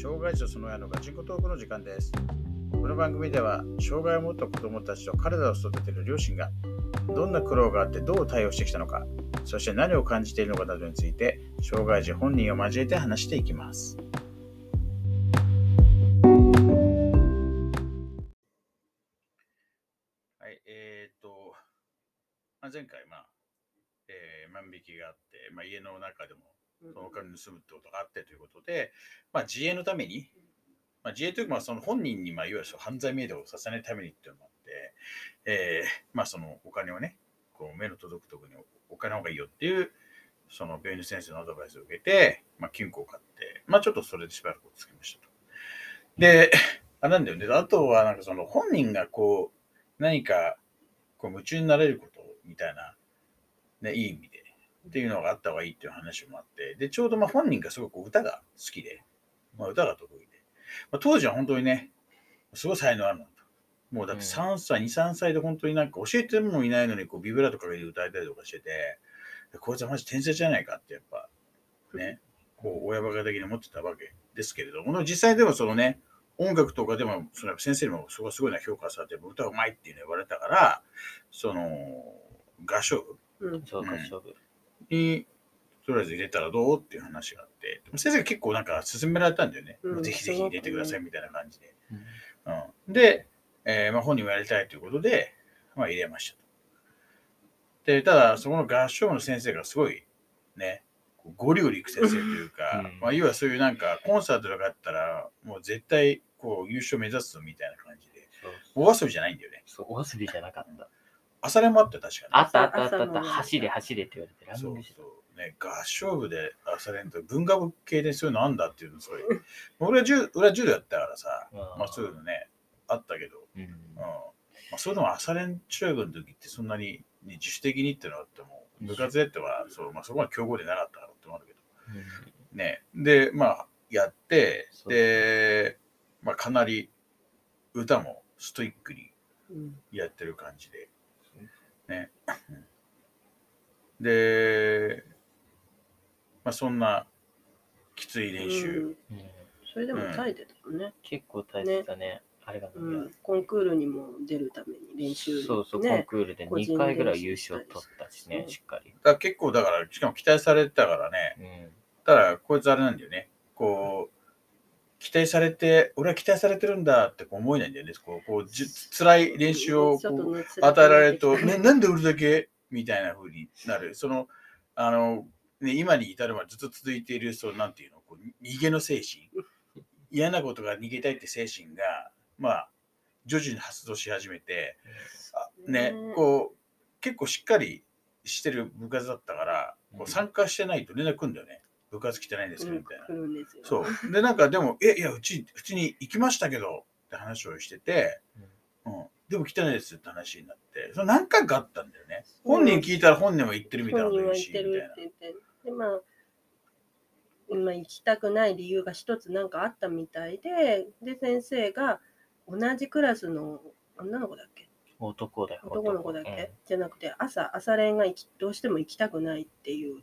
障害者その親のガチンコトークの時間です。この番組では、障害を持った子供たちと彼らを育てる両親が、どんな苦労があってどう対応してきたのか、そして何を感じているのかなどについて、障害児本人を交えて話していきます。はい、えー、っと、まあ、前回、まあ、えー万引きがあって、まあ、家の中でもそのお金盗むってことがあってということで、まあ、自衛のために、まあ、自衛というか、まあ、その本人に、まあ、いわゆる犯罪命令をさせないためにっていうのもあって、えーまあ、そのお金をね、こう目の届くところにお金の方がいいよっていう、その病院の先生のアドバイスを受けて、まあ、金庫を買って、まあ、ちょっとそれでしばらくつけましたと。で、あなんだよね。あとは、なんかその本人がこう、何かこう夢中になれることみたいな、ね、いい意味で、っていうのがあった方がいいっていう話もあって、で、ちょうどまあ本人がすごく歌が好きで、まあ、歌が得意で、まあ、当時は本当にね、すごい才能あるのと。もうだって3歳、2、3歳で本当になんか教えてもいないのにこうビブラートかけて歌えたりとかしてて、こいつはマジ天才じゃないかってやっぱ、ね、こう親バカ的に思ってたわけですけれども、実際でもそのね、音楽とかでも、その先生にもそこすごいな評価されて、歌うまいっていうの言われたから、その、合唱部うん。そうか、勝負。に、とりあえず入れたらどうっていう話があって、先生が結構なんか勧められたんだよね。うんぜひぜひ入れてくださいみたいな感じで。うんうん、で、えーまあ、本人もやりたいということで、まあ、入れましたと。で、ただ、そこの合唱部の先生がすごいね、ゴリゴリいく先生というか、うんまあ、要はそういうなんかコンサートとかあったら、もう絶対こう優勝目指すぞみたいな感じで、お遊びじゃないんだよね。そう、お遊びじゃなかった。朝練もあって確かに。あったあったあったあった。走れ走れって言われて、ランニそうング。ね、合唱部で朝練と文化部系でそういうのあんだっていうのそれ。俺は柔俺は柔道やったからさ、た。まあそういうのね、あったけど、うん。うんまあ、それでも朝練中学の時ってそんなに、ね、自主的にってのはあっても、部活でっては、そうまあ、そこは強豪でなかったからってのもあるけど、ね。で、まあ、やって、で、まあ、かなり歌もストイックにうんやってる感じで、ね。うんで、まあ、そんなきつい練習、うんうんそれでも耐えてたよね。結構大切だね。あれがうなんん。コンクールにも出るために練習そうそう、コンね。クールで個人2回ぐらい優勝取ったしねう、んしっかり。だから結構だから、しかも期待されてたからね、うん。ただ、こいつあれなんだよね。こう、期待されて、俺は期待されてるんだって思えないんだよね。こう、こうじ辛い練習を与えられると、ね、なんで俺だけ？みたいな風になる。その、あの、ね、今に至るまでずっと続いている、そう、なんていうの、こう逃げの精神。嫌なことが逃げたいって精神が、まあ、徐々に発動し始めて、あねね、こう、結構しっかりしてる部活だったから、こう参加してないと連絡来るんだよね。部活来てないんですけど、みたいな。そう。で、なんかでも、え、いや、うち、普通に行きましたけど、って話をしてて、うん。でも来てないですって話になって、その何回かあったんだよね。本人聞いたら本人も言ってるみたいな本こと言うし、人は言ってるみたいなって。言って。で、まあ、今行きたくない理由が一つなんかあったみたいで、で、先生が同じクラスの女の子だっけ？男だよ。男の子だっけ、うんじゃなくて、朝、朝練が行きどうしても行きたくないっていう、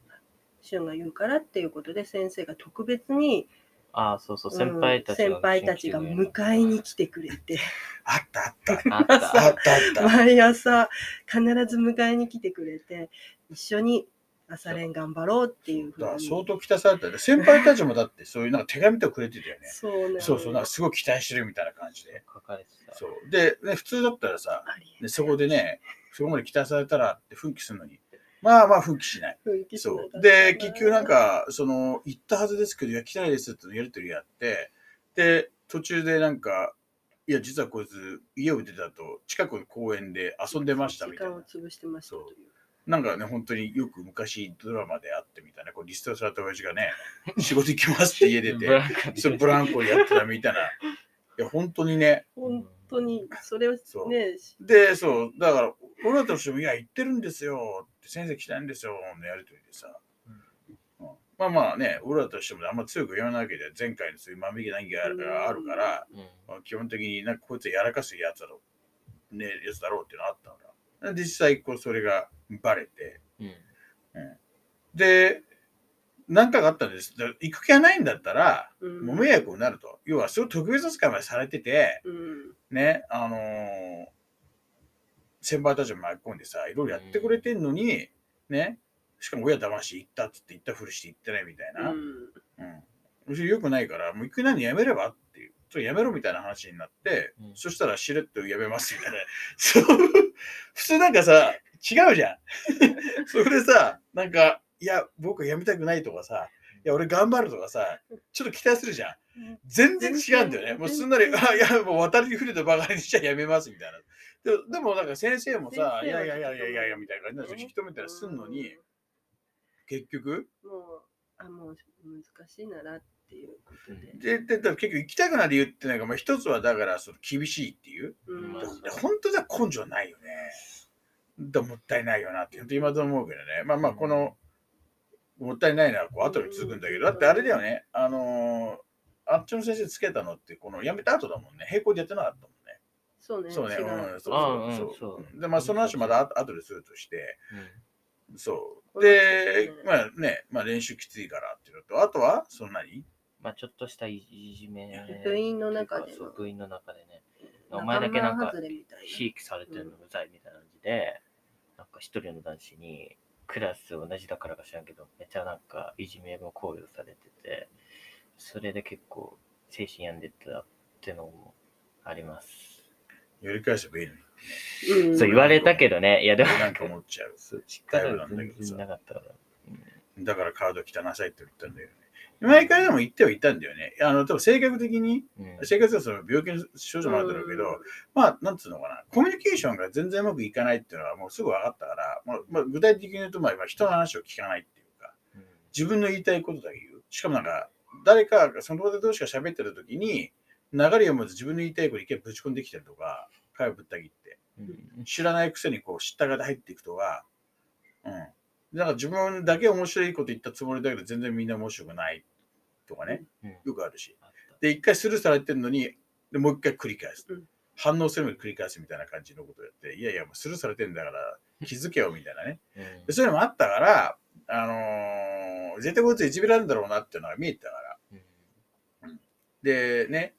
俊が言うからっていうことで、先生が特別に、ああ、そうそう、うん先輩たち先輩たちが迎えに来てくれて、あったあった。あった。あったあった。毎朝必ず迎えに来てくれて、一緒に朝練頑張ろうっていうふうに。相当期待されたよね。先輩たちもだってそういうなんか手紙とかくれてたよね。そうね。そうそう、なんかすごい期待してるみたいな感じで。書かれてた。そう。で、ね、普通だったらさ、でそこでね、そこまで期待されたらって奮起するのに、まあまあ奮起しない。雰囲気しなかったそう。で、結局なん、か、その、行ったはずですけど、いや、来てないですってやりとりやって、で、途中でなんか、いや、実はこいつ、家を出た後、近くの公園で遊んでましたみたいな時間を。潰してましたという。なんかね、本当によく昔ドラマであってみたいな、こうリストラされた親父がね、仕事行きますって家出ブて、そ れブランコでやってたみたいな。いや、本当にね。本当に、それをそうね、で、そう、だから、俺らとしても、いや、行ってるんですよって、先生来たんですよ、のやりとりでさ。うんまあまあね、俺らとしてもあんま強く言わないわけで、前回のそういう万引き談義があるあるから、うんまあ基本的になんかこいつやらかすやつだろう、ね、やつだろうっていうのがあったから。実際、こう、それがバレて、うんで、何回かあったんです。で行く気がないんだったら、うんもう迷惑になると。要は、すごい特別扱いまでされてて、うんね、あのー先輩たちも巻き込んでさ、いろいろやってくれてんのに、ね、しかも親騙して行ったっつって行ったふりして行ってないみたいな。うんうん。むしろ良くないから、もう行くなにやめればっていう。そうやめろみたいな話になって、うんそしたらしれっとやめますみたいな。そう普通なんかさ、違うじゃん。それでさ、なんか、いや、僕はやめたくないとかさ、いや、俺頑張るとかさ、ちょっと期待するじゃん。全然違うんだよね。もうすんなり、あいや、もう渡りに触れたばかりにしちゃやめますみたいな。でも、でもなんか先生もさ、いやいやいやいやいやいやみたいな感じで引き止めたりすんのに、結局、もう、あ、もう難しいならっていうことで。で、で、で結局行きたくない理由ってなんか、まあ一つはだから、その厳しいっていう。うん本当じゃ根性ないよね。だもったいないよなって、本当今と思うけどね。まあまあ、この、もったいないのはこう後に続くんだけど、だってあれだよね、あのーあっちの先生つけたのって、この辞めた後だもんね。並行でやってなかったもんね。そうね。そうね。違うん、そうあうんそうそうそう。で、まあ、その話まだあ後でするとして、うんそう。でう、んまあね、まあ練習きついからっていうのと、あとは、そんなに？まあちょっとしたいじめ。部員の中でのそう部員の中でね。お前だけなんかひいきされてるのうざいみたいな感じで、なんか一人の男子に、クラス同じだからか知らんけど、めっちゃなんかいじめも考慮されてて、それで結構精神病んでたってのもあります。やり返せばいいのに。うんそう言われたけどね、いやでもなんか思っちゃう。そう力が全なんだけどさ然なかったから。うんだからカード汚なさいって言ったんだよね。毎回でも言ってはいたんだよね。あの、多分性格的に、うん生活はその病気の症状もあるんだろうけど、まあ、なんつうのかな、コミュニケーションが全然うまくいかないっていうのはもうすぐ分かったから、まあまあ、具体的に言うと、まあ、まあ人の話を聞かないっていうか、うん自分の言いたいことだけ言う。しかもなんか、誰かがそのこと同士が喋ってる時に、流れを読まず自分の言いたいこと一回ぶち込んできたりとか、会をぶった切って、うん知らないくせにこう知ったがで入っていくとか、うん。だから自分だけ面白いこと言ったつもりだけど全然みんな面白くないとかね、うんよくあるし。で、一回スルーされてるのに、でもう一回繰り返す。うん反応するのに繰り返すみたいな感じのことをやって、いやいや、もうスルーされてんだから 気づけよみたいなね。うんでそういうのもあったから、あのー絶対こいついじめられるんだろうなっていうのが見えてたから。うんで、ね、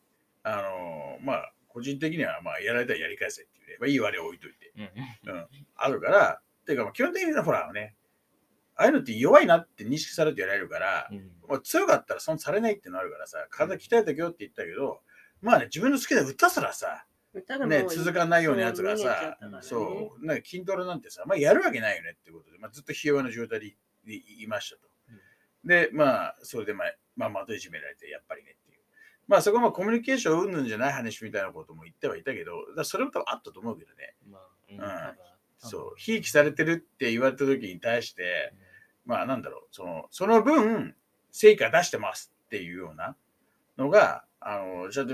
あのーまあ、個人的には、まあ、やられたらやり返せっていうね、まあ、いい悪いは置いといて、うんうん、あるから、ていうか、まあ基本的にはほらね、ああいうのって弱いなって認識されてやられるから、うん。まあ、強かったら損されないっていうのあるからさ、体鍛えたけよって言ったけど、まあね、自分の好きな歌すらさ、ね、続かないようなやつがさそう、なんか筋トレなんてさ、まあやるわけないよねってことで、まあずっとひ弱な状態でいいましたと。で、まあ、それでまあ、まあ、またいじめられて、やっぱりねって。まあ、そこはまあコミュニケーションうんぬんじゃない話みたいなことも言ってはいたけど、だそれも多分あったと思うけどね。まあうん。そう、ひいきされてるって言われた時に対して、まあなんだろう、その、その分、成果出してますっていうようなのが、あの、じゃあ、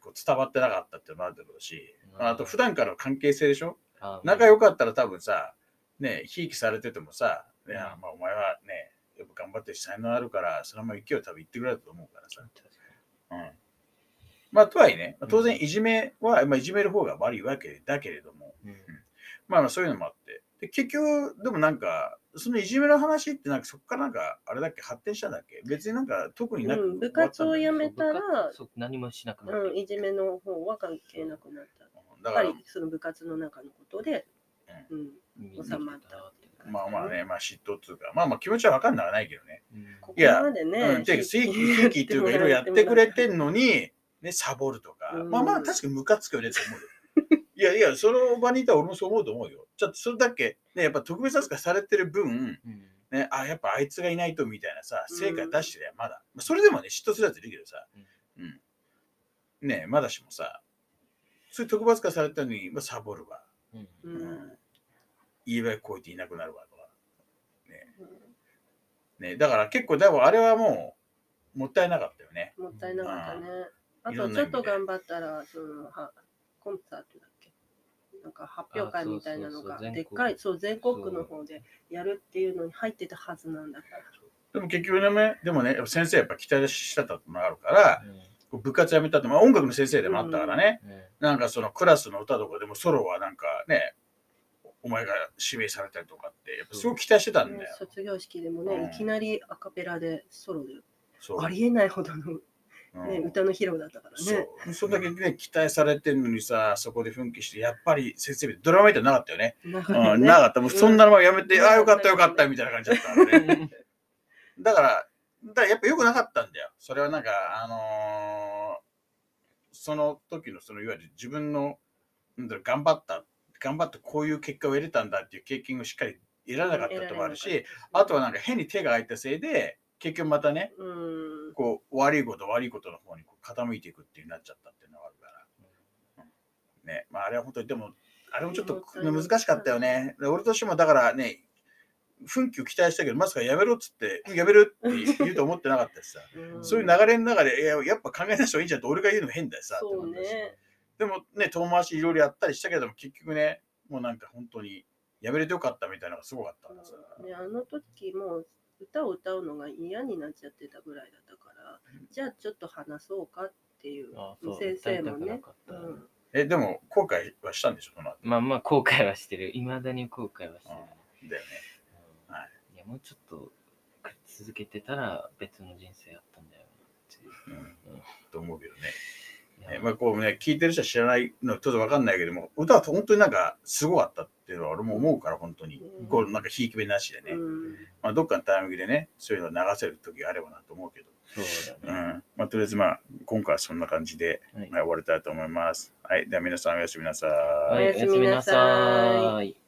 こう伝わってなかったっていうのもあるだろうし、うん。あと普段からの関係性でしょ？あ仲良かったら多分さ、ね、ひいきされててもさ、ねうん。まあ、お前はね、やっぱ頑張ってるし才能あるから、そのまま勢いを多分言ってくれると思うからさ。うん。まあ、とはいえね、まあ当然いじめは、まあ、いじめる方が悪いわけだけれども、にうん。まあまあそういうのもあって。で、結局、でもなんか、そのいじめの話ってなんかそこからなんか、あれだっけ、発展したんだっけ？別になんか特になく、うん部活を辞めたらそう何もしなくなってうん、いじめの方は関係なくなった。やだからっぱり、その部活の中のことで、うん、収まったってまあまあね、まあ嫉妬っていうか、まあまあ気持ちはわかんなくはないけどね。いやうん、てか、正規、正規っていうか、いろいろやってくれてんのに、ね、サボるとか、うんまあまあ、確かにムカつくよねと思うよ。いやいや、その場にいたら俺もそう思うと思うよ。ちょっとそれだけ、ね、やっぱ特別扱いされてる分、うんね、あ、やっぱあいつがいないとみたいなさ、うん成果出してりゃまだ。まあそれでもね、嫉妬するやついるけどさ、うん。ねまだしもさ、そういう特別扱いされたのに、まあ、サボるわ。うんううんん。言えばこう言っていなくなるわとか。ね。ね、だから結構、でもあれはもう、もったいなかったよね。もったいなかったね。あとちょっと頑張ったら、そのはコンサートだっけ？なんか発表会みたいなのがでっかい、そう、全国の方でやるっていうのに入ってたはずなんだから。でも結局ね、でもね、先生やっぱ期待してたのがあるから、うん。部活やめたって、まあ音楽の先生でもあったからね、うん。なんかそのクラスの歌とかでもソロはなんかね、お前が指名されたりとかって、やっぱすごく期待してたんねだよ。卒業式でもね、うんいきなりアカペラでソロで、そうありえないほどの、うんね歌の披露だったからそね。う。そんだけね、期待されてるのにさ、そこで奮起して、やっぱり先生、ドラマみたいなかったよね。なうん、なかった。もうそんなのやめて、うんああ、よかったよかったみたいな感じだったからね。だから、だからやっぱ良くなかったんだよ。それはなんか、あのーその時の、そのいわゆる自分の、なんだろう、頑張った、頑張ってこういう結果を得れたんだっていう経験をしっかり得られなかったこともあるし、あとはなんか変に手が空いたせいで、結局またね、うん。こう、悪いこと悪いことの方にこう傾いていくっていうになっちゃったっていうのがあるから。うんね、まああれは本当に、でも、あれもちょっと難しかったよね。で俺としてもだからね、奮起を期待したけど、まさかやめろっつって、やめるって言うと思ってなかったしさ、うんそういう流れの中で、いややっぱ考え出した方がいいんじゃんって俺が言うのも変だよさ。そうって思ったしね。でもね、遠回しいろいろやったりしたけども、結局ね、もうなんか本当にやめれてよかったみたいなのがすごかったからさ。ね、あの時も歌を歌うのが嫌になっちゃってたぐらいだったから、じゃあちょっと話そうかっていうあそう先生もねえ、でも後悔はしたんでしょ、その後？まあまあ後悔はしてる。いまだに後悔はしてる。だよね。うんはいいや、もうちょっと続けてたら別の人生あったんだよなっていう。うん。と思うけどね。ねまあこうね、聞いてる人は知らないのちょっとわかんないけども、歌は本当になんかすごかったっていうのは俺も思うから、本当に。うんこうなんかひいき目なしでね。うんまあどっかのタイミングでね、そういうのを流せる時があればなと思うけど。そううだね。ん。まあとりあえずまあ、今回はそんな感じで、はいはい終わりたいと思います。はい。では皆さんおやすみなさい、おやすみなさい。